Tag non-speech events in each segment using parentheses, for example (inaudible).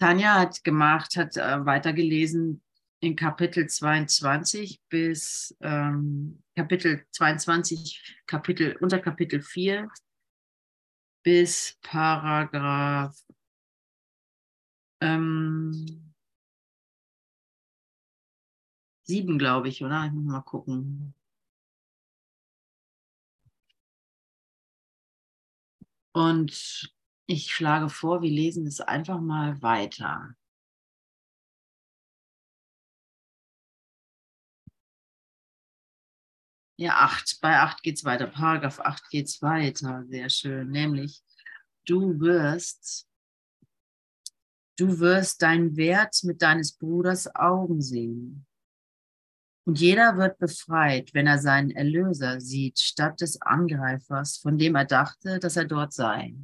Tanja hat gemacht, hat äh, weitergelesen in Kapitel 22 bis ähm, Kapitel 22, Kapitel, unter Kapitel 4 bis Paragraph ähm, 7, glaube ich, oder? Ich muss mal gucken. Und ich schlage vor, wir lesen es einfach mal weiter. Ja, 8. Bei 8 geht es weiter. Paragraph 8 geht es weiter. Sehr schön. Nämlich, du wirst, du wirst deinen Wert mit deines Bruders Augen sehen. Und jeder wird befreit, wenn er seinen Erlöser sieht, statt des Angreifers, von dem er dachte, dass er dort sei.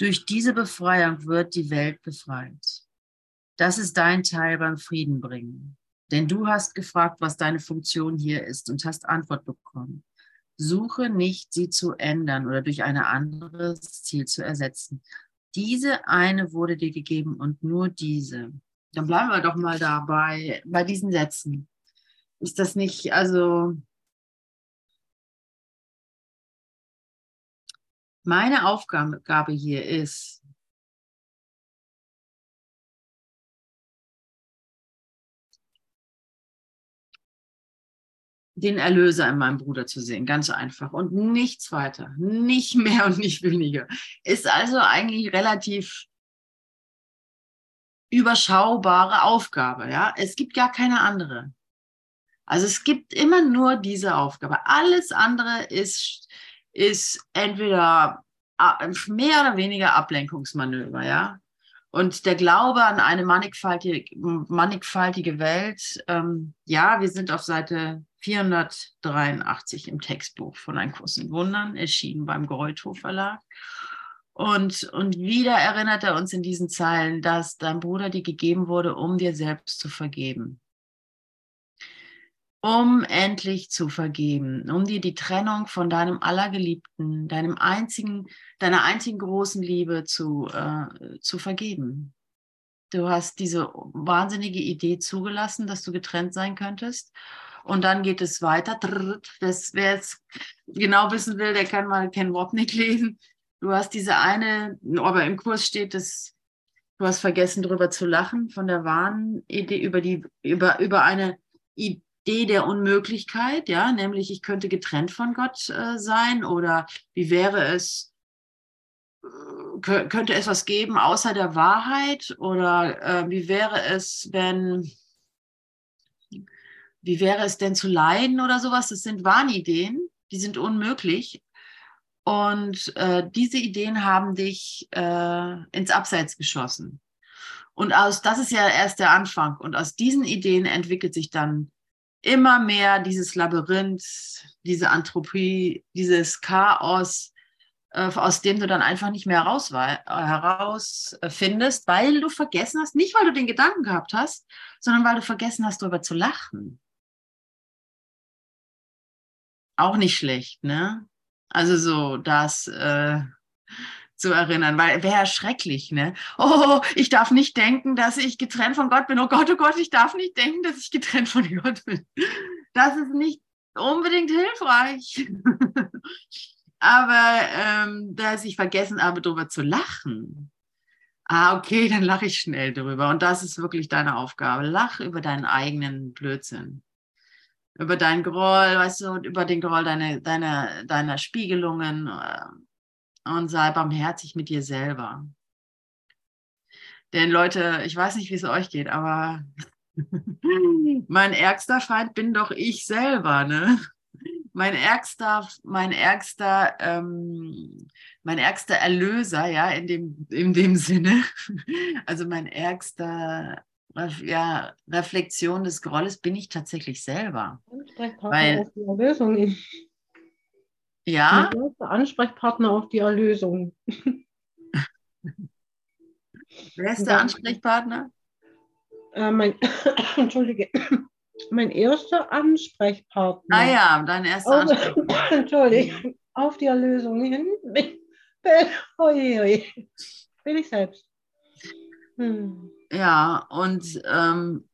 Durch diese Befreiung wird die Welt befreit. Das ist dein Teil beim Frieden bringen. Denn du hast gefragt, was deine Funktion hier ist und hast Antwort bekommen. Suche nicht, sie zu ändern oder durch ein anderes Ziel zu ersetzen. Diese eine wurde dir gegeben und nur diese. Dann bleiben wir doch mal dabei, bei diesen Sätzen. Ist das nicht, also Meine Aufgabe hier ist, den Erlöser in meinem Bruder zu sehen, ganz einfach und nichts weiter, nicht mehr und nicht weniger. Ist also eigentlich relativ überschaubare Aufgabe, ja? Es gibt gar keine andere. Also es gibt immer nur diese Aufgabe. Alles andere ist ist entweder mehr oder weniger Ablenkungsmanöver, ja. Und der Glaube an eine mannigfaltige, mannigfaltige Welt, ähm, ja, wir sind auf Seite 483 im Textbuch von Ein Kurs in Wundern, erschienen beim Greuthof Verlag. Und, und wieder erinnert er uns in diesen Zeilen, dass dein Bruder dir gegeben wurde, um dir selbst zu vergeben um endlich zu vergeben, um dir die Trennung von deinem Allergeliebten, deinem einzigen, deiner einzigen großen Liebe zu, äh, zu vergeben. Du hast diese wahnsinnige Idee zugelassen, dass du getrennt sein könntest. Und dann geht es weiter. Das, wer jetzt genau wissen will, der kann mal Ken Wapnick lesen. Du hast diese eine, aber im Kurs steht es, du hast vergessen, darüber zu lachen, von der wahren Idee, über die, über, über eine Idee, Idee der Unmöglichkeit, ja, nämlich ich könnte getrennt von Gott äh, sein oder wie wäre es, äh, könnte es was geben außer der Wahrheit oder äh, wie wäre es, wenn, wie wäre es denn zu leiden oder sowas? Das sind Wahnideen, die sind unmöglich. Und äh, diese Ideen haben dich äh, ins Abseits geschossen. Und aus, das ist ja erst der Anfang. Und aus diesen Ideen entwickelt sich dann immer mehr dieses Labyrinth, diese Anthropie, dieses Chaos, äh, aus dem du dann einfach nicht mehr heraus, herausfindest, weil du vergessen hast, nicht weil du den Gedanken gehabt hast, sondern weil du vergessen hast, darüber zu lachen. Auch nicht schlecht, ne? Also so, das, äh, zu erinnern, weil wäre schrecklich, ne? Oh, ich darf nicht denken, dass ich getrennt von Gott bin. Oh Gott, oh Gott, ich darf nicht denken, dass ich getrennt von (laughs) Gott bin. Das ist nicht unbedingt hilfreich. (laughs) aber ähm, dass ich vergessen habe, darüber zu lachen. Ah, okay, dann lache ich schnell darüber. Und das ist wirklich deine Aufgabe. Lach über deinen eigenen Blödsinn. Über deinen Groll, weißt du, und über den Groll deiner, deiner, deiner Spiegelungen äh, und sei barmherzig mit dir selber. Denn Leute, ich weiß nicht, wie es euch geht, aber (laughs) mein ärgster Feind bin doch ich selber, ne? Mein ärgster, mein ärgster, ähm, mein ärgster Erlöser, ja, in dem, in dem Sinne. Also mein ärgster, ja, Reflexion des Grolles bin ich tatsächlich selber. Weil, die Erlösung. Ja. Der Ansprechpartner auf die Erlösung. Wer ist der Ansprechpartner? Äh, mein, (coughs) Entschuldige. Mein erster Ansprechpartner. Ah ja, dein erster auf, Ansprechpartner. (coughs) Entschuldigung, auf die Erlösung hin. Bin, (laughs) bin, bin ich selbst. Hm. Ja, und ähm,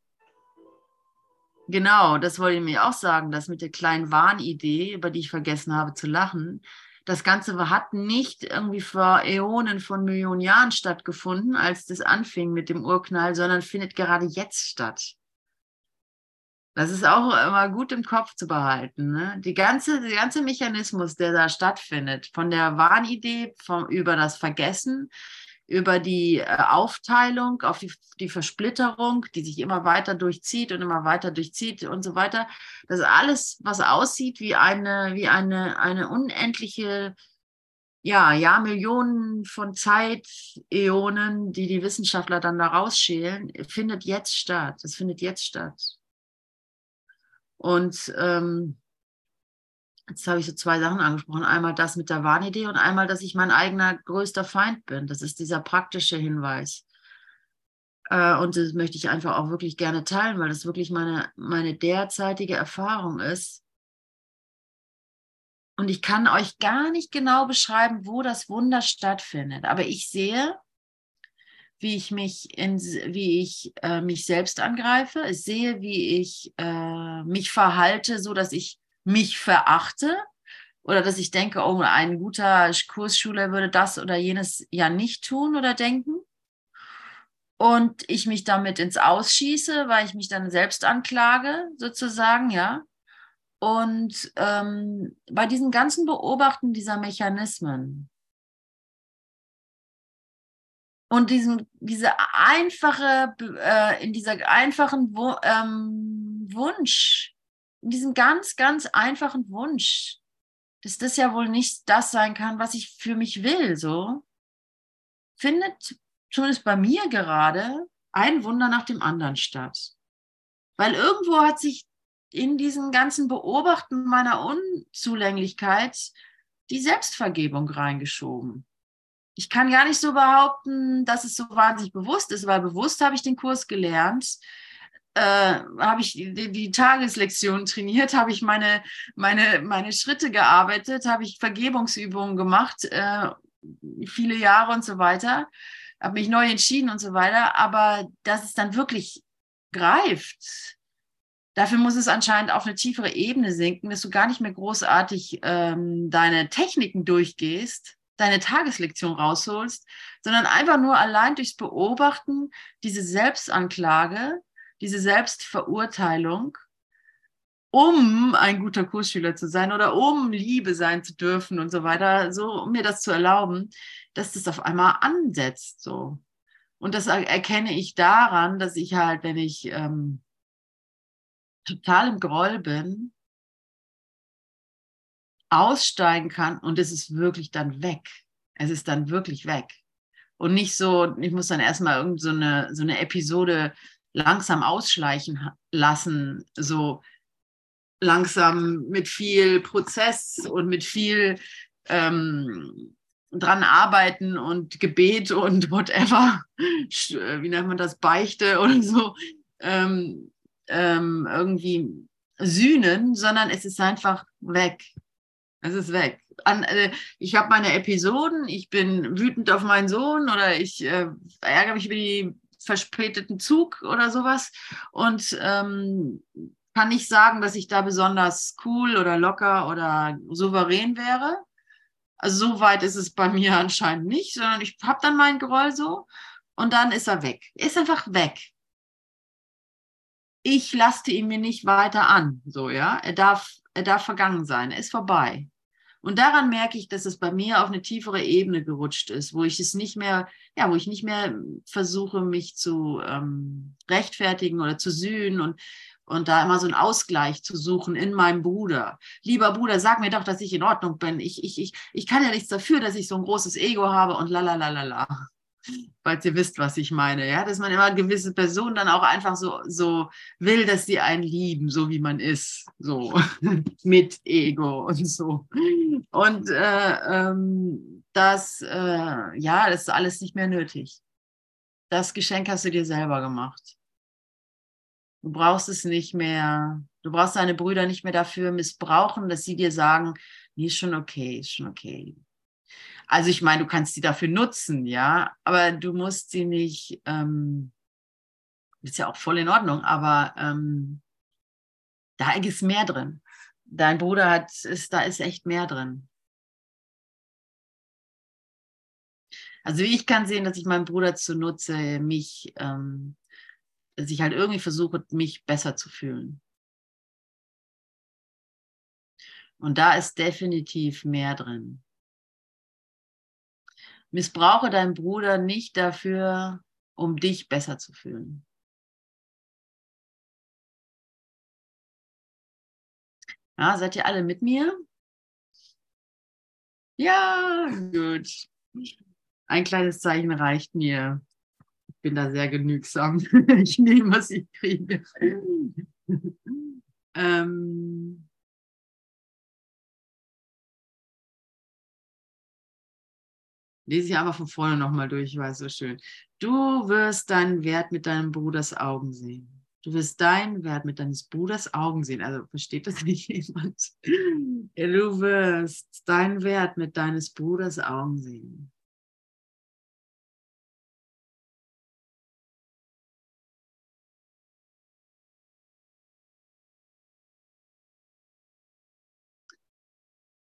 genau, das wollte ich mir auch sagen, das mit der kleinen Warnidee, über die ich vergessen habe zu lachen, das Ganze hat nicht irgendwie vor Äonen von Millionen Jahren stattgefunden, als das anfing mit dem Urknall, sondern findet gerade jetzt statt. Das ist auch immer gut im Kopf zu behalten. Ne? Die ganze, der ganze Mechanismus, der da stattfindet, von der Wahnidee, vom, über das Vergessen, über die äh, Aufteilung, auf die, die Versplitterung, die sich immer weiter durchzieht und immer weiter durchzieht und so weiter. Das alles, was aussieht wie eine, wie eine, eine unendliche, ja, Jahrmillionen von Zeitäonen, die die Wissenschaftler dann da rausschälen, findet jetzt statt. Das findet jetzt statt. Und ähm, Jetzt habe ich so zwei Sachen angesprochen. Einmal das mit der Wahnidee und einmal, dass ich mein eigener größter Feind bin. Das ist dieser praktische Hinweis. Äh, und das möchte ich einfach auch wirklich gerne teilen, weil das wirklich meine, meine derzeitige Erfahrung ist. Und ich kann euch gar nicht genau beschreiben, wo das Wunder stattfindet. Aber ich sehe, wie ich mich, in, wie ich äh, mich selbst angreife. Ich sehe, wie ich äh, mich verhalte, so dass ich mich verachte oder dass ich denke, oh, ein guter Kursschüler würde das oder jenes ja nicht tun oder denken. Und ich mich damit ins Ausschieße, weil ich mich dann selbst anklage, sozusagen, ja. Und ähm, bei diesen ganzen Beobachten dieser Mechanismen und diesem, diese einfache, äh, in dieser einfachen Wu ähm, Wunsch, diesem ganz, ganz einfachen Wunsch, dass das ja wohl nicht das sein kann, was ich für mich will, so, findet zumindest bei mir gerade ein Wunder nach dem anderen statt. Weil irgendwo hat sich in diesen ganzen Beobachten meiner Unzulänglichkeit die Selbstvergebung reingeschoben. Ich kann gar nicht so behaupten, dass es so wahnsinnig bewusst ist, weil bewusst habe ich den Kurs gelernt äh, habe ich die, die, Tageslektion trainiert, habe ich meine, meine, meine Schritte gearbeitet, habe ich Vergebungsübungen gemacht, äh, viele Jahre und so weiter, habe mich neu entschieden und so weiter. Aber dass es dann wirklich greift, dafür muss es anscheinend auf eine tiefere Ebene sinken, dass du gar nicht mehr großartig ähm, deine Techniken durchgehst, deine Tageslektion rausholst, sondern einfach nur allein durchs Beobachten diese Selbstanklage diese Selbstverurteilung, um ein guter Kursschüler zu sein oder um Liebe sein zu dürfen und so weiter, so um mir das zu erlauben, dass das auf einmal ansetzt so. Und das erkenne ich daran, dass ich halt, wenn ich ähm, total im Groll bin, aussteigen kann und es ist wirklich dann weg. Es ist dann wirklich weg. Und nicht so, ich muss dann erstmal irgend so so eine Episode langsam ausschleichen lassen, so langsam mit viel Prozess und mit viel ähm, dran arbeiten und Gebet und (laughs) whatever, wie nennt man das, Beichte (laughs) oder so, ähm, ähm, irgendwie sühnen, sondern es ist einfach weg. Es ist weg. An, äh, ich habe meine Episoden, ich bin wütend auf meinen Sohn oder ich äh, ärgere mich über die verspäteten Zug oder sowas und ähm, kann nicht sagen, dass ich da besonders cool oder locker oder souverän wäre. Also so weit ist es bei (laughs) mir anscheinend nicht, sondern ich habe dann meinen Groll so und dann ist er weg. Ist einfach weg. Ich laste ihn mir nicht weiter an, so ja. Er darf, er darf vergangen sein. Er ist vorbei. Und daran merke ich, dass es bei mir auf eine tiefere Ebene gerutscht ist, wo ich es nicht mehr, ja, wo ich nicht mehr versuche, mich zu ähm, rechtfertigen oder zu sühnen und, und da immer so einen Ausgleich zu suchen in meinem Bruder. Lieber Bruder, sag mir doch, dass ich in Ordnung bin. Ich, ich, ich, ich kann ja nichts dafür, dass ich so ein großes Ego habe und la la la la la falls ihr wisst, was ich meine, ja, dass man immer gewisse Personen dann auch einfach so, so will, dass sie einen lieben, so wie man ist, so (laughs) mit Ego und so. Und äh, ähm, das, äh, ja, das ist alles nicht mehr nötig. Das Geschenk hast du dir selber gemacht. Du brauchst es nicht mehr, du brauchst deine Brüder nicht mehr dafür missbrauchen, dass sie dir sagen, nee, ist schon okay, ist schon okay. Also ich meine, du kannst sie dafür nutzen, ja, aber du musst sie nicht, ähm, ist ja auch voll in Ordnung, aber ähm, da ist mehr drin. Dein Bruder hat, ist, da ist echt mehr drin. Also ich kann sehen, dass ich meinen Bruder zunutze, mich, ähm, dass ich halt irgendwie versuche, mich besser zu fühlen. Und da ist definitiv mehr drin. Missbrauche deinen Bruder nicht dafür, um dich besser zu fühlen. Ja, seid ihr alle mit mir? Ja, gut. Ein kleines Zeichen reicht mir. Ich bin da sehr genügsam. (laughs) Ich nehme, was ich kriege. (laughs) ähm, lese ich aber von vorne nochmal durch, weil es so schön. Du wirst deinen Wert mit deinem Bruders Augen sehen. Du wirst deinen Wert mit deines Bruders Augen sehen. Also versteht das (laughs) nicht jemand? Du wirst deinen Wert mit deines Bruders Augen sehen.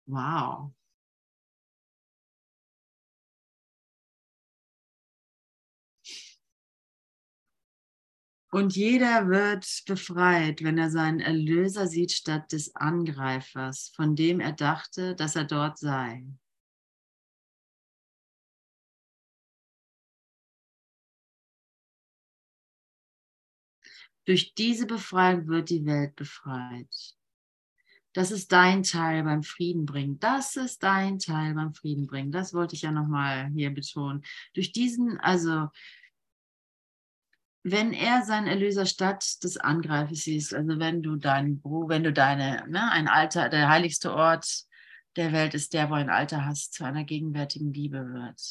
Wow. Und jeder wird befreit, wenn er seinen Erlöser sieht statt des Angreifers, von dem er dachte, dass er dort sei. Durch diese Befreiung wird die Welt befreit. Das ist dein Teil beim Frieden bringen. Das ist dein Teil beim Frieden bringen. Das wollte ich ja nochmal hier betonen. Durch diesen, also wenn er seinen Erlöser statt des Angreifers siehst, also wenn du deinen Bruder, wenn du deine, ne, ein Alter, der heiligste Ort der Welt ist der, wo ein Alter hast, zu einer gegenwärtigen Liebe wird.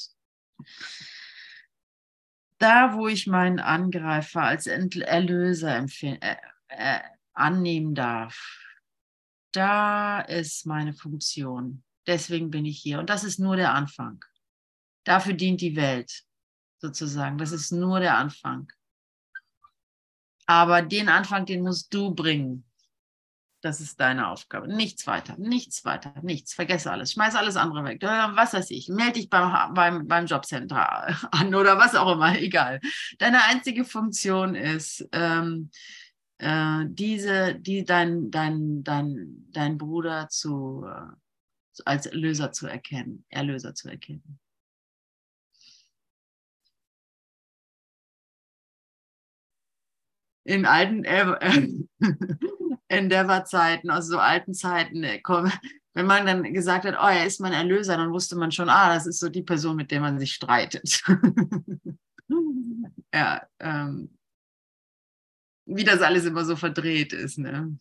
Da, wo ich meinen Angreifer als Erlöser äh, äh, annehmen darf, da ist meine Funktion. Deswegen bin ich hier. Und das ist nur der Anfang. Dafür dient die Welt, sozusagen. Das ist nur der Anfang. Aber den Anfang, den musst du bringen. Das ist deine Aufgabe. Nichts weiter, nichts weiter, nichts. Vergesse alles. Schmeiß alles andere weg. Was weiß ich. Melde dich beim, beim, beim Jobcenter (laughs) an oder was auch immer. Egal. Deine einzige Funktion ist, ähm, äh, diese, die dein, dein, dein, dein Bruder zu, äh, als Erlöser zu erkennen, Erlöser zu erkennen. In alten (laughs) Endeavor-Zeiten, also so alten Zeiten, äh, wenn man dann gesagt hat, oh, er ist mein Erlöser, dann wusste man schon, ah, das ist so die Person, mit der man sich streitet. (laughs) ja, ähm, wie das alles immer so verdreht ist. Ne?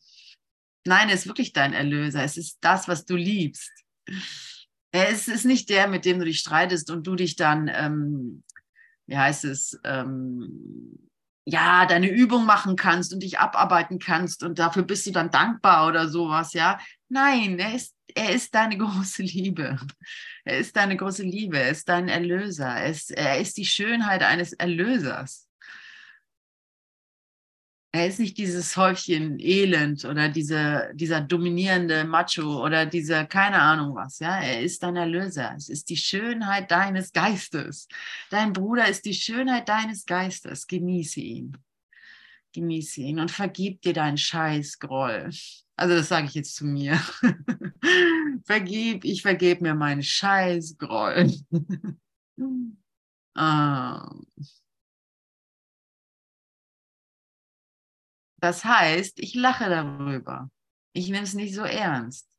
Nein, er ist wirklich dein Erlöser. Es ist das, was du liebst. Ist, ist nicht der, mit dem du dich streitest und du dich dann, ähm, wie heißt es, ähm, ja, deine Übung machen kannst und dich abarbeiten kannst und dafür bist du dann dankbar oder sowas, ja. Nein, er ist, er ist deine (laughs) große Liebe. Er ist deine große Liebe, er ist dein Erlöser, er ist, er ist die Schönheit eines Erlösers. Er ist nicht dieses Häufchen Elend oder diese, dieser dominierende Macho oder dieser keine Ahnung was. Ja, er ist dein Erlöser. Es ist die Schönheit deines Geistes. Dein Bruder ist die Schönheit deines Geistes. Genieße ihn. Genieße ihn und vergib dir deinen Scheißgroll. Also das sage ich jetzt zu mir. (laughs) vergib, ich vergebe mir meinen Scheißgroll. (laughs) ah. Das heißt, ich lache darüber. Ich nehme es nicht so ernst.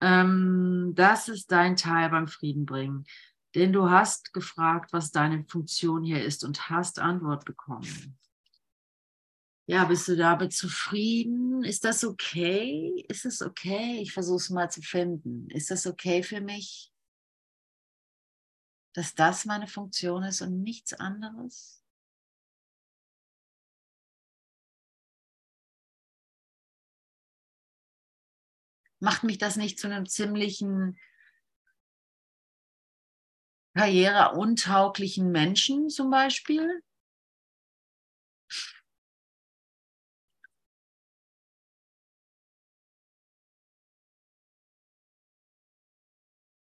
Ähm, das ist dein Teil beim Frieden bringen. Denn du hast gefragt, was deine Funktion hier ist und hast Antwort bekommen. Ja, bist du damit zufrieden? Ist das okay? Ist es okay? Ich versuche es mal zu finden. Ist das okay für mich? Dass das meine Funktion ist und nichts anderes? Macht mich das nicht zu einem ziemlichen karriereuntauglichen Menschen zum Beispiel?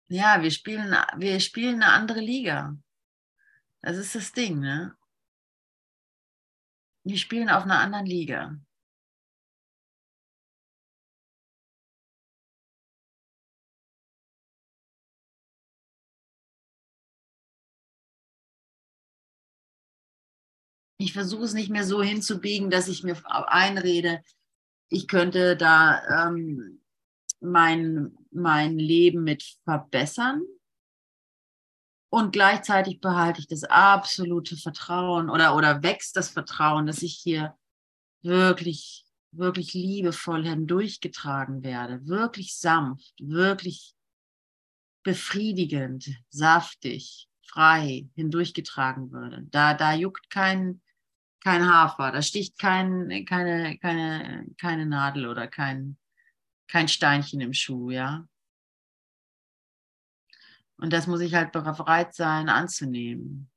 Ja, wir spielen, wir spielen eine andere Liga. Das ist das Ding, ne? Wir spielen auf einer anderen Liga. Ich versuche es nicht mehr so hinzubiegen, dass ich mir einrede, ich könnte da ähm, mein, mein Leben mit verbessern. Und gleichzeitig behalte ich das absolute Vertrauen oder, oder wächst das Vertrauen, dass ich hier wirklich, wirklich liebevoll hindurchgetragen werde, wirklich sanft, wirklich befriedigend, saftig, frei hindurchgetragen würde. Da, da juckt kein, kein Hafer, da sticht kein, keine, keine, keine Nadel oder kein, kein Steinchen im Schuh, ja. Und das muss ich halt bereit sein anzunehmen.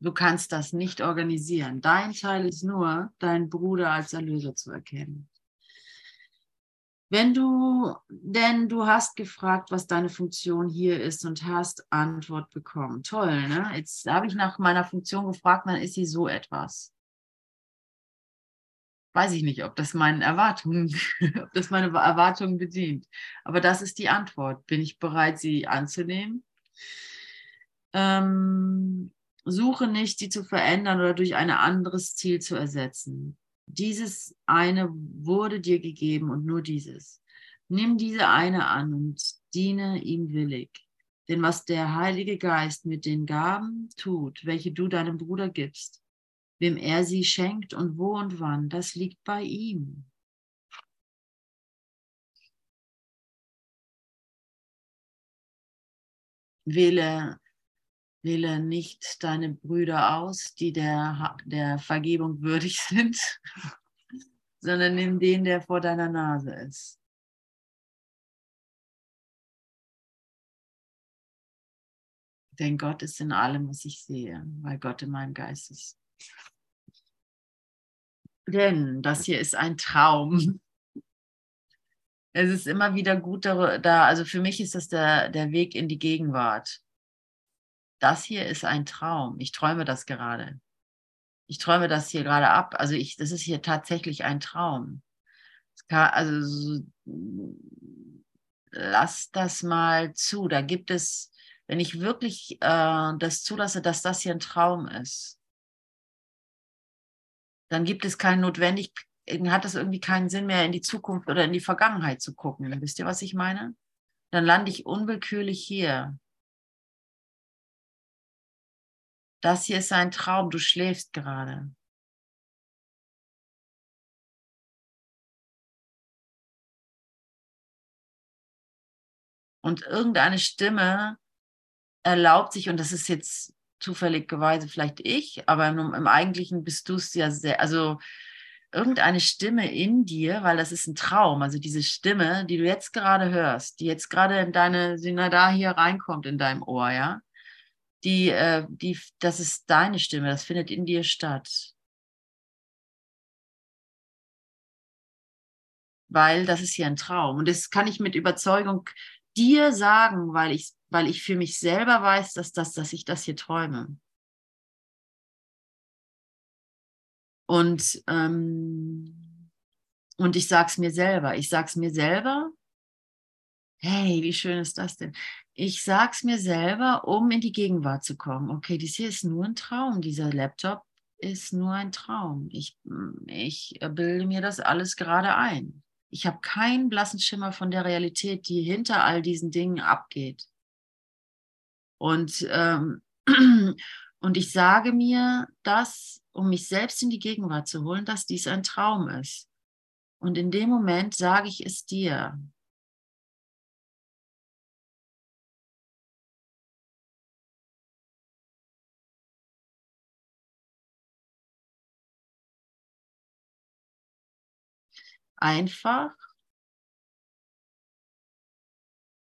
Du kannst das nicht organisieren. Dein Teil ist nur, deinen Bruder als Erlöser zu erkennen. Wenn du, denn du hast gefragt, was deine Funktion hier ist und hast Antwort bekommen. Toll, ne? Jetzt habe ich nach meiner Funktion gefragt, dann ist sie so etwas weiß ich nicht, ob das meinen Erwartungen, (laughs) ob das meine Erwartungen bedient. Aber das ist die Antwort. Bin ich bereit, sie anzunehmen? Ähm, suche nicht, sie zu verändern oder durch ein anderes Ziel zu ersetzen. Dieses eine wurde dir gegeben und nur dieses. Nimm diese eine an und diene ihm willig. Denn was der Heilige Geist mit den Gaben tut, welche du deinem Bruder gibst, Wem er sie schenkt und wo und wann, das liegt bei ihm. Wähle, wähle nicht deine Brüder aus, die der, der Vergebung würdig (laughs) sind, sondern nimm den, der vor deiner Nase ist. Denn Gott ist in allem, was ich sehe, weil Gott in meinem Geist ist. Denn das hier ist ein Traum. Es ist immer wieder gut da, also für mich ist das der, der Weg in die Gegenwart. Das hier ist ein Traum. Ich träume das gerade. Ich träume das hier gerade ab. Also ich, das ist hier tatsächlich ein Traum. Kann, also lass das mal zu. Da gibt es, wenn ich wirklich äh, das zulasse, dass das hier ein Traum ist, dann gibt es keine notwendig, hat es irgendwie keinen Sinn mehr, in die Zukunft oder in die Vergangenheit zu gucken. Wisst ihr, was ich meine? Dann lande ich unwillkürlich hier. Das hier ist ein Traum, du schläfst gerade. Und irgendeine Stimme erlaubt sich, und das ist jetzt zufälligerweise vielleicht ich, aber im, im Eigentlichen bist du es ja sehr, also irgendeine Stimme in dir, weil das ist ein Traum, also diese Stimme, die du jetzt gerade hörst, die jetzt gerade in deine Synada hier reinkommt in deinem Ohr, ja, die, äh, die, das ist deine Stimme, das findet in dir statt. Weil das ist hier ein Traum. Und das kann ich mit Überzeugung dir sagen, weil ich, weil ich für mich selber weiß, dass, das, dass ich das hier träume. Und, ähm, und ich sage es mir selber. Ich sage es mir selber. Hey, wie schön ist das denn? Ich sage es mir selber, um in die Gegenwart zu kommen. Okay, dies hier ist nur ein Traum. Dieser Laptop ist nur ein Traum. Ich, ich bilde mir das alles gerade ein. Ich habe keinen blassen Schimmer von der Realität, die hinter all diesen Dingen abgeht. Und, ähm, (clears throat) und ich sage mir das, um mich selbst in die Gegenwart zu holen, dass dies ein Traum ist. Und in dem Moment sage ich es dir. Einfach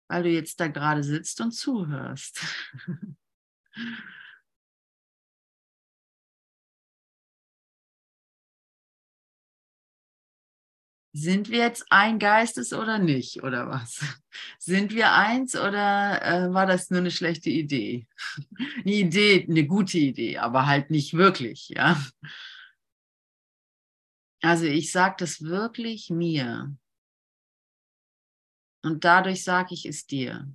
weil du jetzt da gerade sitzt und zuhörst. (laughs) Sind wir jetzt ein Geistes oder nicht, oder was? Sind wir eins oder äh, war das nur eine schlechte Idee? (laughs) Eine Idee, eine gute Idee, aber halt nicht wirklich, ja. Also ich sage das wirklich mir. Und dadurch sage ich es dir.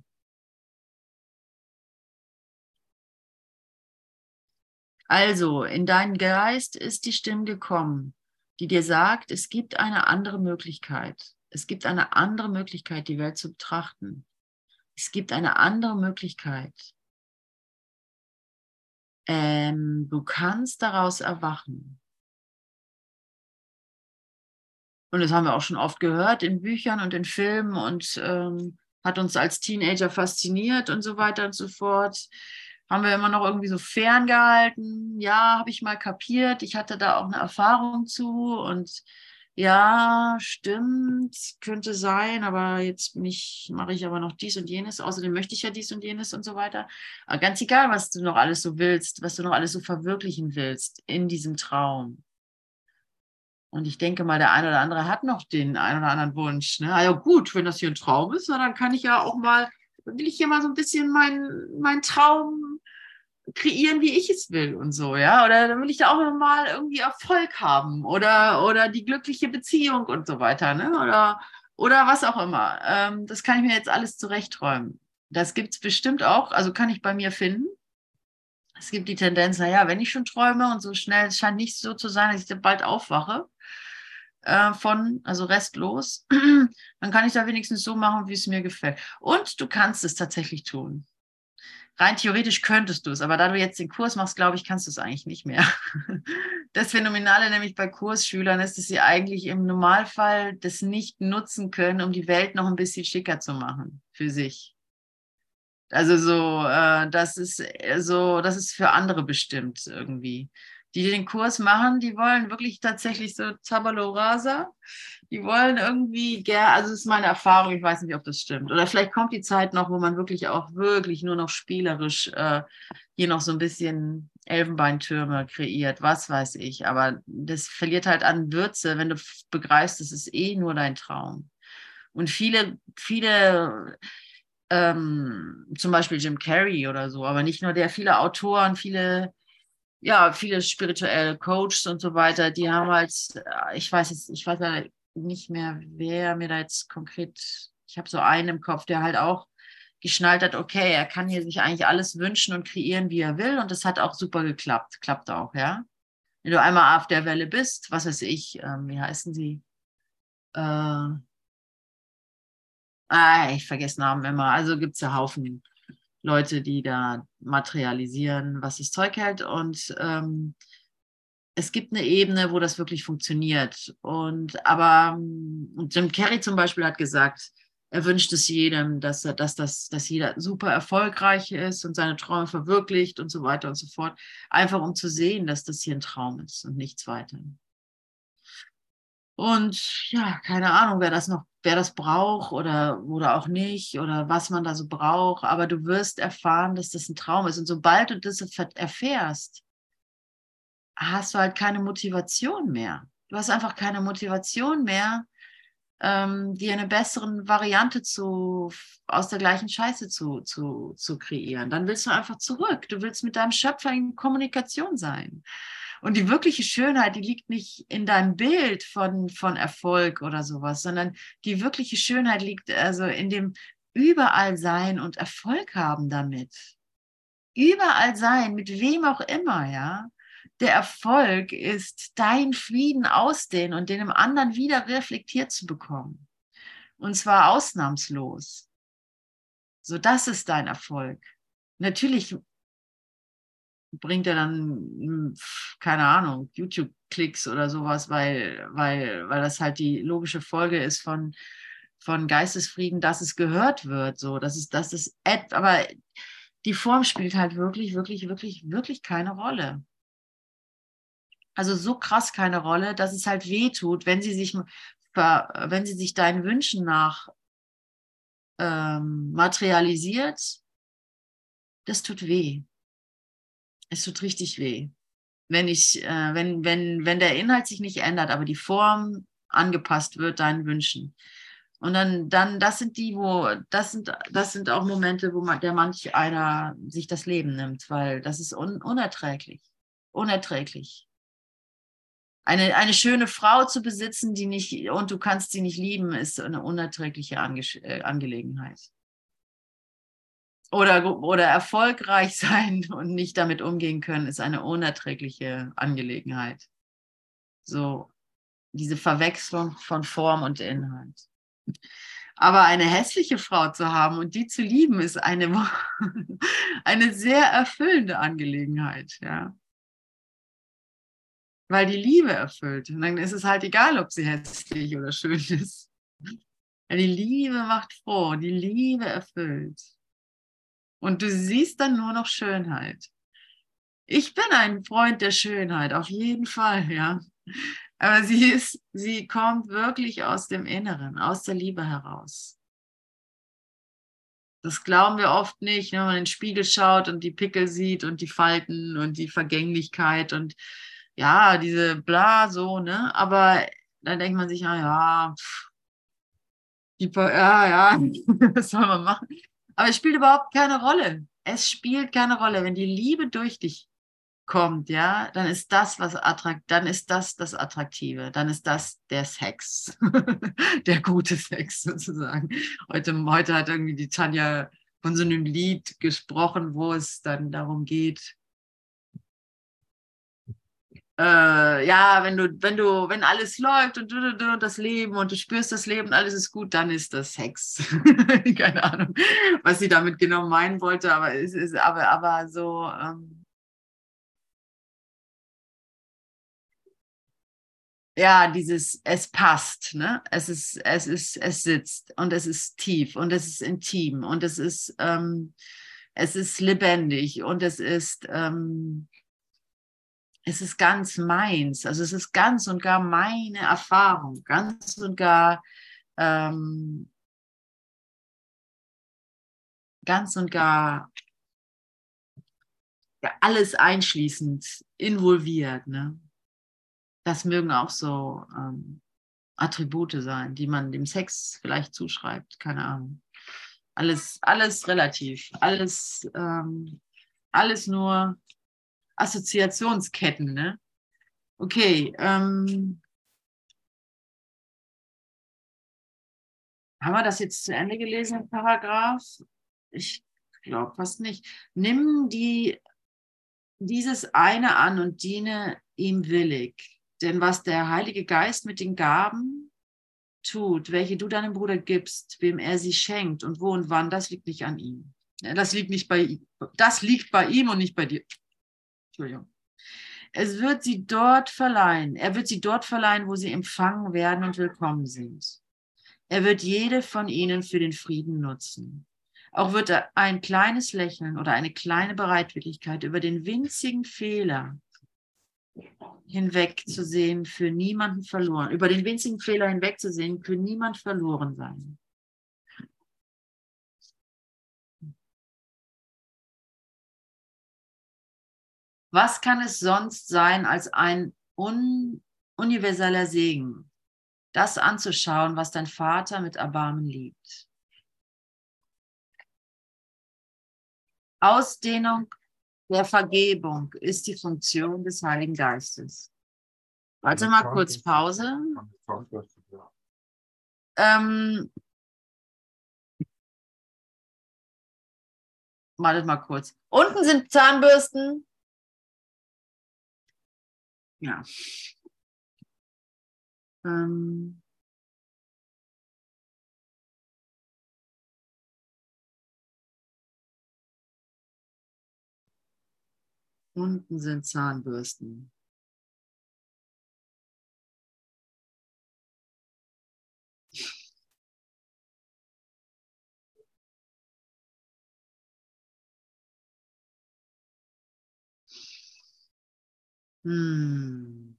Also, in deinen Geist ist die Stimme gekommen die dir sagt, es gibt eine andere Möglichkeit. Es gibt eine andere Möglichkeit, die Welt zu betrachten. Es gibt eine andere Möglichkeit. Ähm, du kannst daraus erwachen. Und das haben wir auch schon oft gehört in Büchern und in Filmen und ähm, hat uns als Teenager fasziniert und so weiter und so fort haben wir immer noch irgendwie so ferngehalten. Ja, habe ich mal kapiert. Ich hatte da auch eine Erfahrung zu und ja, stimmt, könnte sein, aber jetzt mache ich aber noch dies und jenes. Außerdem möchte ich ja dies und jenes und so weiter. Aber ganz egal, was du noch alles so willst, was du noch alles so verwirklichen willst in diesem Traum. Und ich denke mal, der eine oder andere hat noch den einen oder anderen Wunsch. Ne? Ja, gut, wenn das hier ein Traum ist, dann kann ich ja auch mal, will ich hier mal so ein bisschen meinen mein Traum kreieren, wie ich es will und so, ja. Oder dann will ich da auch mal irgendwie Erfolg haben oder, oder die glückliche Beziehung und so weiter, ne? Oder, oder was auch immer. Ähm, das kann ich mir jetzt alles zurechträumen. Das gibt es bestimmt auch, also kann ich bei mir finden. Es gibt die Tendenz, naja, wenn ich schon träume und so schnell, es scheint nicht so zu sein, dass ich bald aufwache äh, von, also restlos, (clears throat) dann kann ich da wenigstens so machen, wie es mir gefällt. Und du kannst es tatsächlich tun rein theoretisch könntest du es, aber da du jetzt den Kurs machst, glaube ich, kannst du es eigentlich nicht mehr. (laughs) Das Phänomenale nämlich bei Kursschülern ist, dass sie eigentlich im Normalfall das nicht nutzen können, um die Welt noch ein bisschen schicker zu machen für sich. Also so, äh, das ist äh, so, das ist für andere bestimmt irgendwie die den Kurs machen, die wollen wirklich tatsächlich so Tabalo Rasa. Die wollen irgendwie gerne, also das ist meine Erfahrung, ich weiß nicht, ob das stimmt. Oder vielleicht kommt die Zeit noch, wo man wirklich auch wirklich nur noch spielerisch äh, hier noch so ein bisschen Elfenbeintürme kreiert, was weiß ich. Aber das verliert halt an Würze, wenn du begreifst, es ist eh nur dein Traum. Und viele, viele ähm, zum Beispiel Jim Carrey oder so, aber nicht nur der, viele Autoren, viele ja, viele spirituelle Coaches und so weiter, die haben halt, äh, ich weiß jetzt, ich weiß ja nicht mehr, wer mir da jetzt konkret, ich habe so einen im Kopf, der halt auch geschnallt hat, okay, er kann hier sich eigentlich alles wünschen und kreieren, wie er will. Und das hat auch super geklappt. Klappt auch, ja. Wenn du einmal auf der Welle bist, was weiß ich, ähm, wie heißen sie? Äh, ah, ich vergesse Namen immer. Also gibt es ja Haufen Leute, die da materialisieren, was das Zeug hält. Und ähm, es gibt eine Ebene, wo das wirklich funktioniert. Und aber und Jim Carrey zum Beispiel hat gesagt, er wünscht es jedem, dass er, dass das, dass jeder super erfolgreich ist und seine Träume verwirklicht und so weiter und so fort. Einfach um zu sehen, dass das hier ein Traum ist und nichts weiter. Und ja, keine Ahnung, wer das noch, wer das braucht oder, oder auch nicht oder was man da so braucht. Aber du wirst erfahren, dass das ein Traum ist. Und sobald du das erfährst, hast du halt keine Motivation mehr. Du hast einfach keine Motivation mehr, ähm, dir eine bessere Variante zu, aus der gleichen Scheiße zu, zu, zu kreieren. Dann willst du einfach zurück. Du willst mit deinem Schöpfer in Kommunikation sein. Und die wirkliche Schönheit, die liegt nicht in deinem Bild von, von Erfolg oder sowas, sondern die wirkliche Schönheit liegt also in dem überall sein und Erfolg haben damit. Überall sein, mit wem auch immer, ja. Der Erfolg ist dein Frieden ausdehnen und den im anderen wieder reflektiert zu bekommen. Und zwar ausnahmslos. So, das ist dein Erfolg. Natürlich bringt er dann, hm, keine Ahnung, YouTube-Klicks oder sowas, weil, weil, weil das halt die logische Folge ist von, von Geistesfrieden, dass es gehört wird. So, das ist, das ist, aber die Form spielt halt wirklich, wirklich, wirklich, wirklich keine Rolle. Also so krass keine Rolle, dass es halt weh tut, wenn sie sich wenn sie sich deinen Wünschen nach ähm, materialisiert, das tut weh. Es tut richtig weh. Wenn ich, äh, wenn, wenn, wenn der Inhalt sich nicht ändert, aber die Form angepasst wird deinen Wünschen. Und dann, dann, das sind die, wo, das sind, das sind auch Momente, wo man, der manch einer sich das Leben nimmt, weil das ist un, unerträglich. Unerträglich. Eine, eine schöne Frau zu besitzen, die nicht, und du kannst sie nicht lieben, ist eine unerträgliche Ange äh, Angelegenheit oder, oder erfolgreich (laughs) sein und nicht damit umgehen können, ist eine unerträgliche Angelegenheit. So diese Verwechslung von Form und Inhalt. Aber eine hässliche Frau zu haben und die zu lieben, ist eine, (laughs) eine sehr erfüllende Angelegenheit, ja. Weil die Liebe erfüllt. Und dann ist es halt egal, ob sie hässlich oder schön ist. Ja, die Liebe macht froh, die Liebe erfüllt. Und du siehst dann nur noch Schönheit. Ich bin ein Freund der Schönheit, auf jeden Fall, ja. Aber sie ist, sie kommt wirklich aus dem Inneren, aus der Liebe heraus. Das glauben wir oft nicht, wenn man in den Spiegel schaut und die Pickel sieht und die Falten und die Vergänglichkeit und ja, diese bla so, ne? Aber dann denkt man sich, ja, ja, die, ja, ja, (laughs) was soll man machen? Aber es spielt überhaupt keine Rolle. Es spielt keine Rolle. Wenn die Liebe durch dich kommt, ja, dann ist das, was attrakt, dann ist das das Attraktive, dann ist das der Sex, (laughs) der gute Sex (laughs) sozusagen. Heute, heute hat irgendwie die Tanja von so einem Lied gesprochen, wo es dann darum geht, äh, ja, wenn du, wenn du, wenn alles läuft und, du, du, das Leben und du spürst das Leben, alles ist gut, dann ist das Sex. (laughs) Keine Ahnung, was sie damit genau meinen wollte, aber es ist aber, aber so. Ähm, ja, dieses, es passt, ne? Es ist, es ist, es sitzt und es ist tief und es ist intim und es ist, ähm, es ist lebendig und es ist, ähm, es ist ganz meins. Also es ist ganz und gar meine Erfahrung, ganz und gar ähm, ganz und gar ja, alles einschließend involviert. Ne? Das mögen auch so ähm, Attribute sein, die man dem Sex vielleicht zuschreibt, keine Ahnung. Alles, alles relativ, alles, ähm, alles nur Assoziationsketten, ne? Okay, ähm, haben wir das jetzt zu Ende gelesen, Paragraph? Ich glaube fast nicht. Nimm die, dieses eine an und diene ihm willig. Denn was der Heilige Geist mit den Gaben tut, welche du deinem Bruder gibst, wem er sie schenkt und wo und wann, das liegt nicht an ihm. Das liegt nicht bei ihm. Das liegt bei ihm und nicht bei dir. Entschuldigung. Es wird sie dort verleihen. Er wird sie dort verleihen, wo sie empfangen werden und willkommen sind. Er wird jede von ihnen für den Frieden nutzen. Auch wird er ein kleines Lächeln oder eine kleine Bereitwilligkeit über den winzigen Fehler hinwegzusehen, für niemanden verloren, über den winzigen Fehler hinwegzusehen, für niemand verloren sein. Was kann es sonst sein als ein un universeller Segen, das anzuschauen, was dein Vater mit Erbarmen liebt? Ausdehnung der Vergebung ist die Funktion des Heiligen Geistes. Warte mal kurz Pause. Ähm, wartet mal kurz. Unten sind Zahnbürsten. Ja. Ähm, unten sind Zahnbürsten. Hm.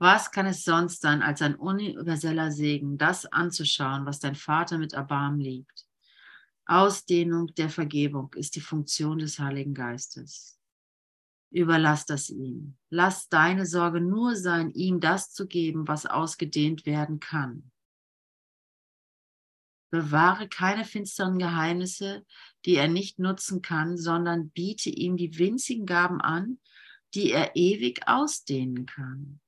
Was kann es sonst sein, als ein universeller Segen, das anzuschauen, was dein Vater mit Erbarmen liebt? Ausdehnung der Vergebung ist die Funktion des Heiligen Geistes. Überlass das ihm. Lass deine Sorge nur sein, ihm das zu geben, was ausgedehnt werden kann. Bewahre keine finsteren Geheimnisse, die er nicht nutzen kann, sondern biete ihm die winzigen Gaben an, die er ewig ausdehnen kann.